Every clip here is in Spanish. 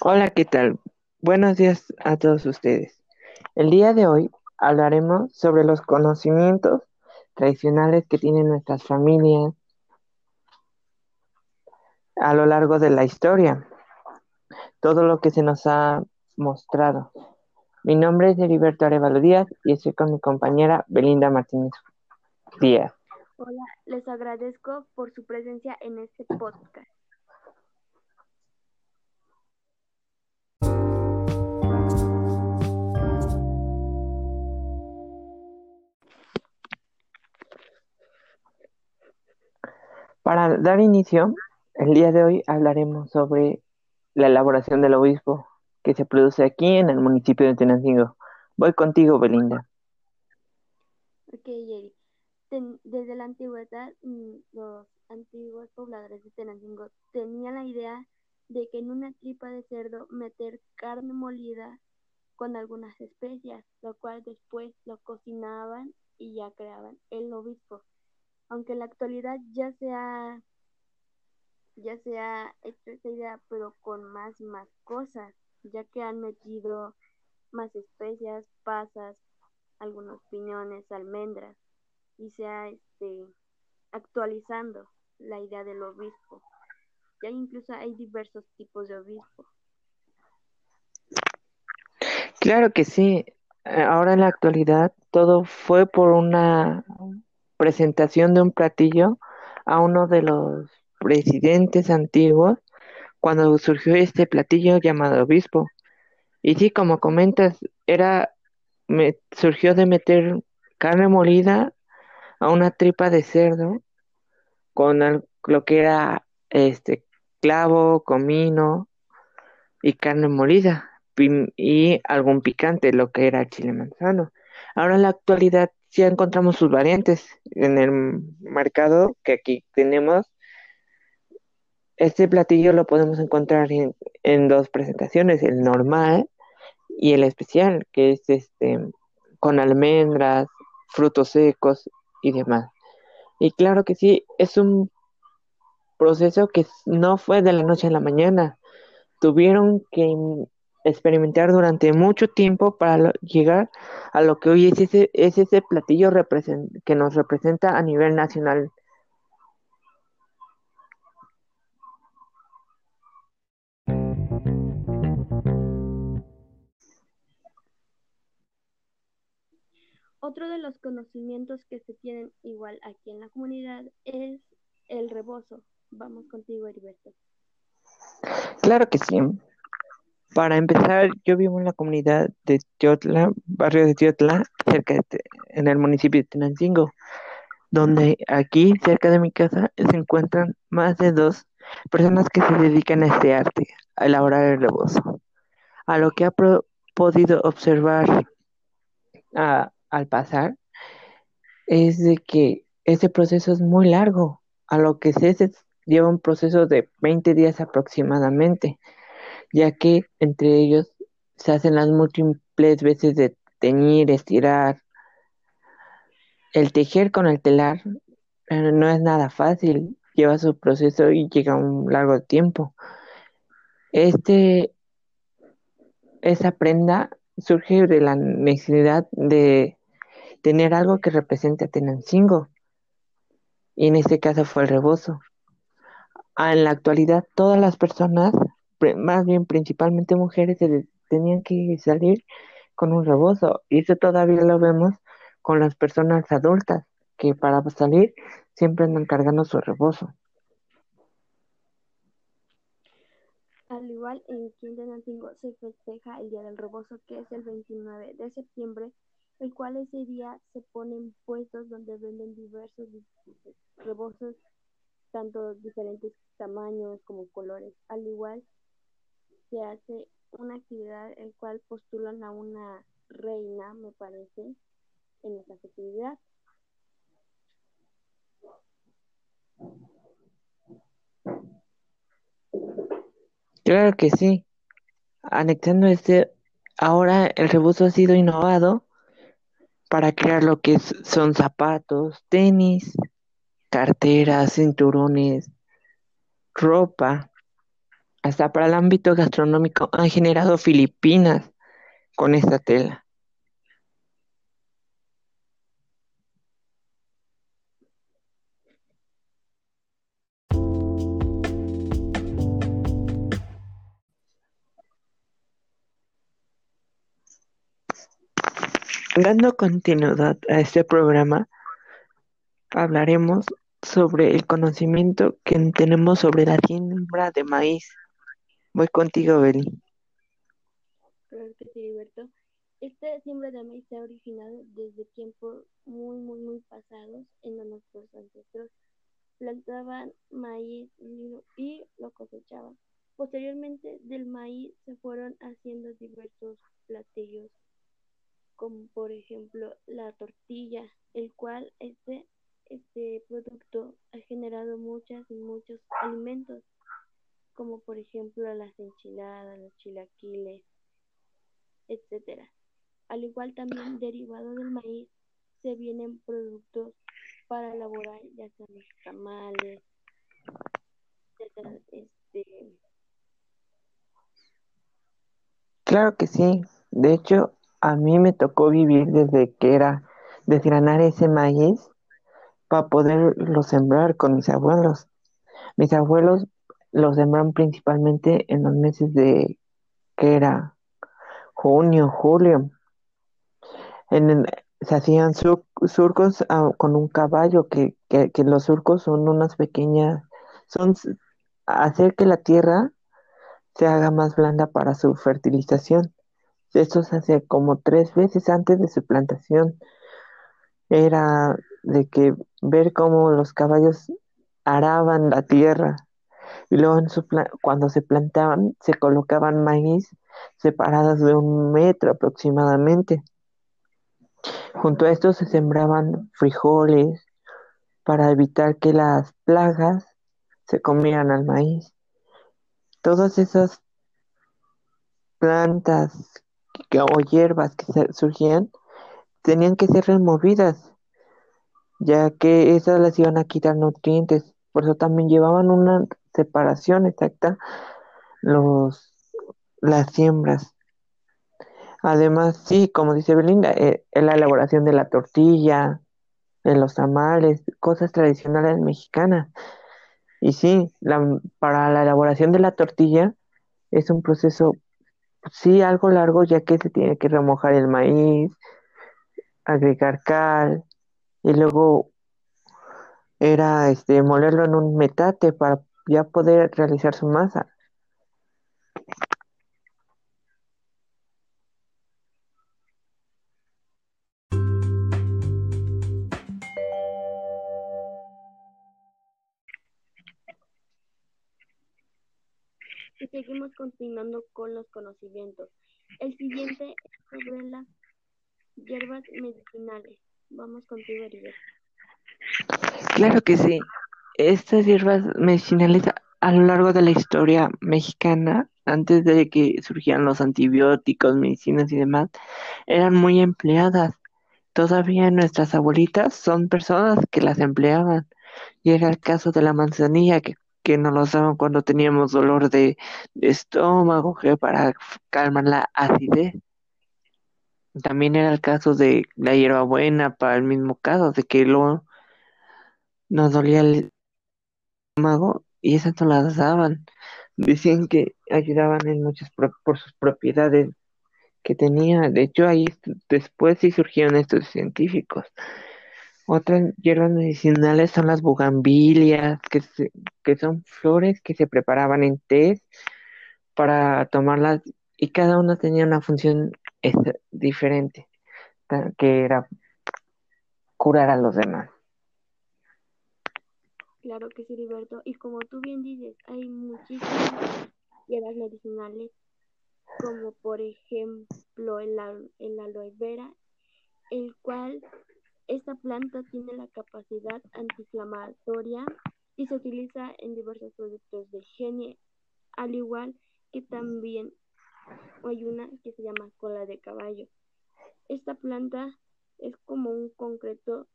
Hola, ¿qué tal? Buenos días a todos ustedes. El día de hoy hablaremos sobre los conocimientos tradicionales que tienen nuestras familias a lo largo de la historia, todo lo que se nos ha mostrado. Mi nombre es Heriberto Arevalo Díaz y estoy con mi compañera Belinda Martínez Díaz. Hola, les agradezco por su presencia en este podcast. Para dar inicio, el día de hoy hablaremos sobre la elaboración del obispo que se produce aquí en el municipio de Tenancingo. Voy contigo, Belinda. Ok, Jerry. desde la antigüedad, mm, los antiguos pobladores de Tenancingo tenían la idea de que en una tripa de cerdo meter carne molida con algunas especias, lo cual después lo cocinaban y ya creaban el obispo aunque en la actualidad ya sea ya sea hecho esta idea pero con más y más cosas ya que han metido más especias pasas algunos piñones almendras y se ha este actualizando la idea del obispo. Ya incluso hay diversos tipos de obispo. Claro que sí. Ahora en la actualidad todo fue por una presentación de un platillo a uno de los presidentes antiguos cuando surgió este platillo llamado obispo. Y sí, como comentas, era me, surgió de meter carne molida a una tripa de cerdo con lo que era este clavo, comino y carne molida y algún picante, lo que era chile manzano. Ahora en la actualidad ya encontramos sus variantes en el mercado que aquí tenemos. Este platillo lo podemos encontrar en, dos presentaciones, el normal y el especial, que es este con almendras, frutos secos y demás. Y claro que sí, es un proceso que no fue de la noche a la mañana. Tuvieron que experimentar durante mucho tiempo para llegar a lo que hoy es ese, es ese platillo que nos representa a nivel nacional. Otro de los conocimientos que se tienen igual aquí en la comunidad es el rebozo. Vamos contigo, Heriberto. Claro que sí. Para empezar, yo vivo en la comunidad de Teotla, barrio de Teotla, cerca de, en el municipio de Tenancingo, donde aquí, cerca de mi casa, se encuentran más de dos personas que se dedican a este arte, a elaborar el rebozo. A lo que ha podido observar al pasar, es de que este proceso es muy largo, a lo que se lleva un proceso de 20 días aproximadamente ya que entre ellos se hacen las múltiples veces de teñir, estirar. El tejer con el telar eh, no es nada fácil, lleva su proceso y llega un largo tiempo. Este, esa prenda surge de la necesidad de tener algo que represente a Tenancingo, y en este caso fue el rebozo. En la actualidad, todas las personas más bien principalmente mujeres, tenían que salir con un rebozo. Y eso todavía lo vemos con las personas adultas, que para salir siempre andan cargando su rebozo. Al igual en Quintanancingo se festeja el Día del Rebozo, que es el 29 de septiembre, el cual ese día se ponen puestos donde venden diversos rebozos, tanto diferentes tamaños como colores. Al igual se hace una actividad el cual postulan a una reina, me parece, en esa actividad. Claro que sí. Anexando este, ahora el rebozo ha sido innovado para crear lo que son zapatos, tenis, carteras, cinturones, ropa, hasta para el ámbito gastronómico han generado Filipinas con esta tela. Dando continuidad a este programa, hablaremos sobre el conocimiento que tenemos sobre la siembra de maíz. Voy contigo, Beli. Claro. Esta siembra de maíz se ha originado desde tiempos muy, muy, muy pasados, en donde nuestros ancestros plantaban maíz y lo cosechaban. Posteriormente del maíz se fueron haciendo diversos platillos como por ejemplo la tortilla, el cual este, este producto ha generado muchas y muchos alimentos, como por ejemplo las enchiladas, los chilaquiles, etcétera. Al igual también derivado del maíz se vienen productos para elaborar ya sean los tamales, etcétera, este Claro que sí. De hecho, a mí me tocó vivir desde que era desgranar ese maíz para poderlo sembrar con mis abuelos. Mis abuelos lo sembran principalmente en los meses de que era junio, julio. En se hacían surcos ah, con un caballo, que, que, que los surcos son unas pequeñas, son hacer que la tierra se haga más blanda para su fertilización. Esto se hacía como tres veces antes de su plantación. Era de que ver cómo los caballos araban la tierra y luego en su cuando se plantaban se colocaban maíz separadas de un metro aproximadamente. Junto a esto se sembraban frijoles para evitar que las plagas se comieran al maíz. Todas esas plantas o hierbas que surgían tenían que ser removidas, ya que esas les iban a quitar nutrientes. Por eso también llevaban una separación exacta los las siembras. Además, sí, como dice Belinda, eh, la elaboración de la tortilla, de los tamales, cosas tradicionales mexicanas. Y sí, para la elaboración de la tortilla es un proceso Sí, algo largo ya que se tiene que remojar el maíz, agregar cal y luego era este molerlo en un metate para ya poder realizar su masa. Continuando con los conocimientos. El siguiente es sobre las hierbas medicinales. Vamos contigo, Heriberto. Claro que sí. Estas hierbas medicinales a lo largo de la historia mexicana, antes de que surgieran los antibióticos, medicinas y demás, eran muy empleadas. Todavía nuestras abuelitas son personas que las empleaban. Y era el caso de la manzanilla, que que nos lo daban cuando teníamos dolor de, estómago, que para calmar la acidez. También era el caso de la hierbabuena para el mismo caso, de que luego nos dolía el estómago y esas no las daban. Decían que ayudaban en muchas por sus propiedades que tenía. De hecho, ahí después sí surgieron estos científicos. Otras hierbas medicinales son las bugambilias, que, que son flores que se preparaban en té para tomarlas y cada una tenía una función diferente, que era curar a los demás. Claro que sí, Heriberto. Y como tú bien dices, hay muchísimas hierbas medicinales, como por ejemplo el, el aloe vera, el cual esta planta tiene la capacidad antiinflamatoria y se utiliza en diversos productos de higiene, al igual que también hay una que se llama cola de caballo. Esta planta es como un concreto,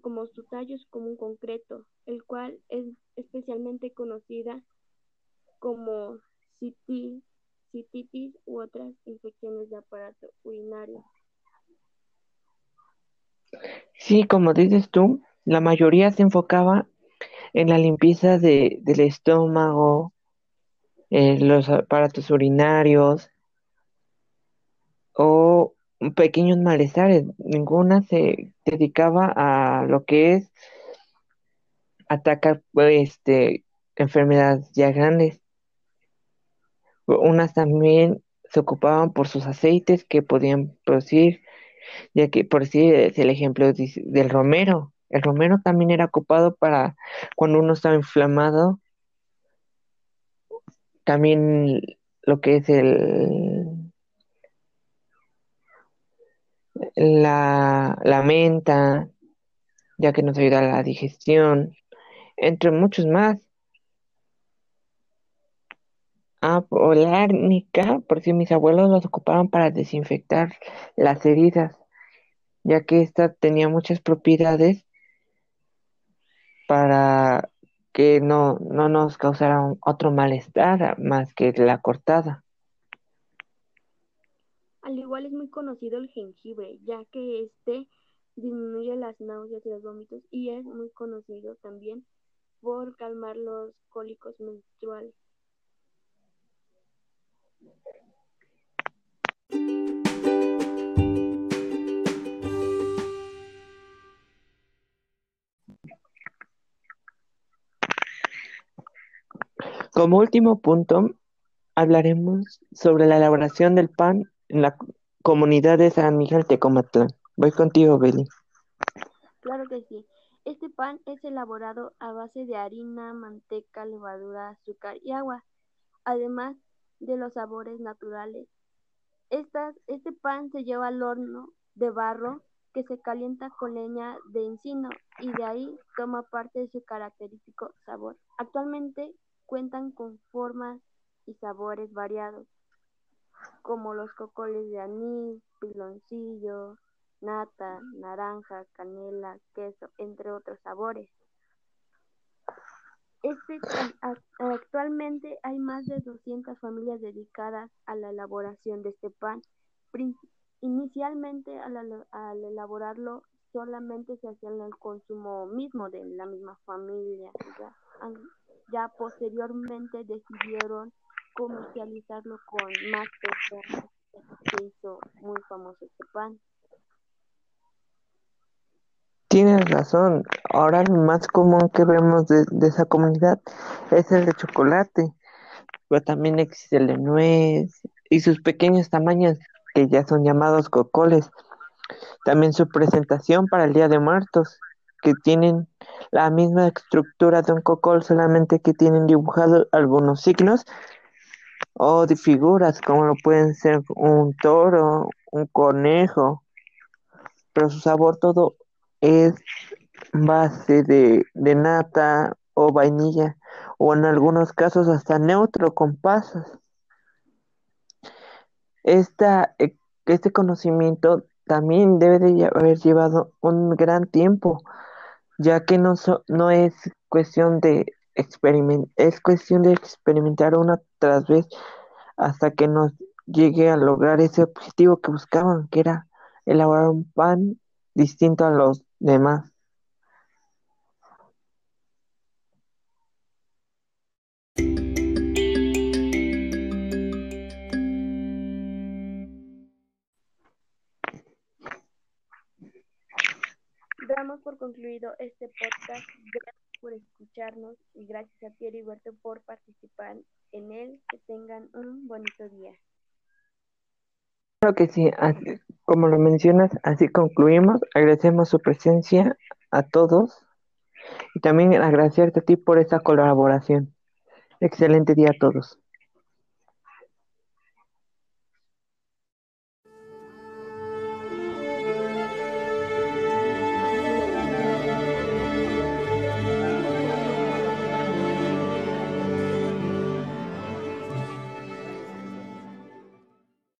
como su tallo es como un concreto, el cual es especialmente conocida como cititis u otras infecciones de aparato urinario. Sí, como dices tú, la mayoría se enfocaba en la limpieza de, del estómago, eh, los aparatos urinarios o pequeños malestares. Ninguna se dedicaba a lo que es atacar este, enfermedades ya grandes. Unas también se ocupaban por sus aceites que podían producir, ya que por si es el ejemplo del romero. El romero también era ocupado para cuando uno estaba inflamado. También lo que es el la, la menta, ya que nos ayuda a la digestión, entre muchos más. Ah, o la árnica, por si mis abuelos los ocupaban para desinfectar las heridas, ya que esta tenía muchas propiedades para que no, no nos causara otro malestar más que la cortada. Al igual es muy conocido el jengibre, ya que este disminuye las náuseas y los vómitos y es muy conocido también por calmar los cólicos menstruales. Como último punto, hablaremos sobre la elaboración del pan en la comunidad de San Miguel Tecomatlán. Voy contigo, Beli. Claro que sí. Este pan es elaborado a base de harina, manteca, levadura, azúcar y agua, además de los sabores naturales. este pan se lleva al horno de barro que se calienta con leña de encino y de ahí toma parte de su característico sabor. Actualmente cuentan con formas y sabores variados, como los cocoles de anís, piloncillo, nata, naranja, canela, queso, entre otros sabores. Este, actualmente hay más de 200 familias dedicadas a la elaboración de este pan. Inicialmente al, al elaborarlo solamente se hacía el consumo mismo de la misma familia. Ya posteriormente decidieron comercializarlo con más personas. Se hizo muy famoso este pan. Tienes razón. Ahora el más común que vemos de, esa comunidad es el de chocolate, pero también existe el de nuez y sus pequeños tamaños que ya son llamados cocoles. También su presentación para el Día de Muertos, que tienen la misma estructura de un cocol, solamente que tienen dibujados algunos signos o de figuras, como lo pueden ser un toro, un conejo, pero su sabor todo es base de, de nata o vainilla, o en algunos casos hasta neutro con pasas. Eh, este conocimiento también debe de haber llevado un gran tiempo, ya que no, no es cuestión de experimentar, es cuestión de experimentar una tras vez hasta que nos llegue a lograr ese objetivo que buscaban, que era elaborar un pan distinto a los demás. Por concluido este podcast. Gracias por escucharnos y gracias a Pierre y Huerto por participar en él. Que tengan un bonito día. Claro que sí, como lo mencionas, así concluimos. Agradecemos su presencia a todos y también agradecerte a ti por esta colaboración. Excelente día a todos.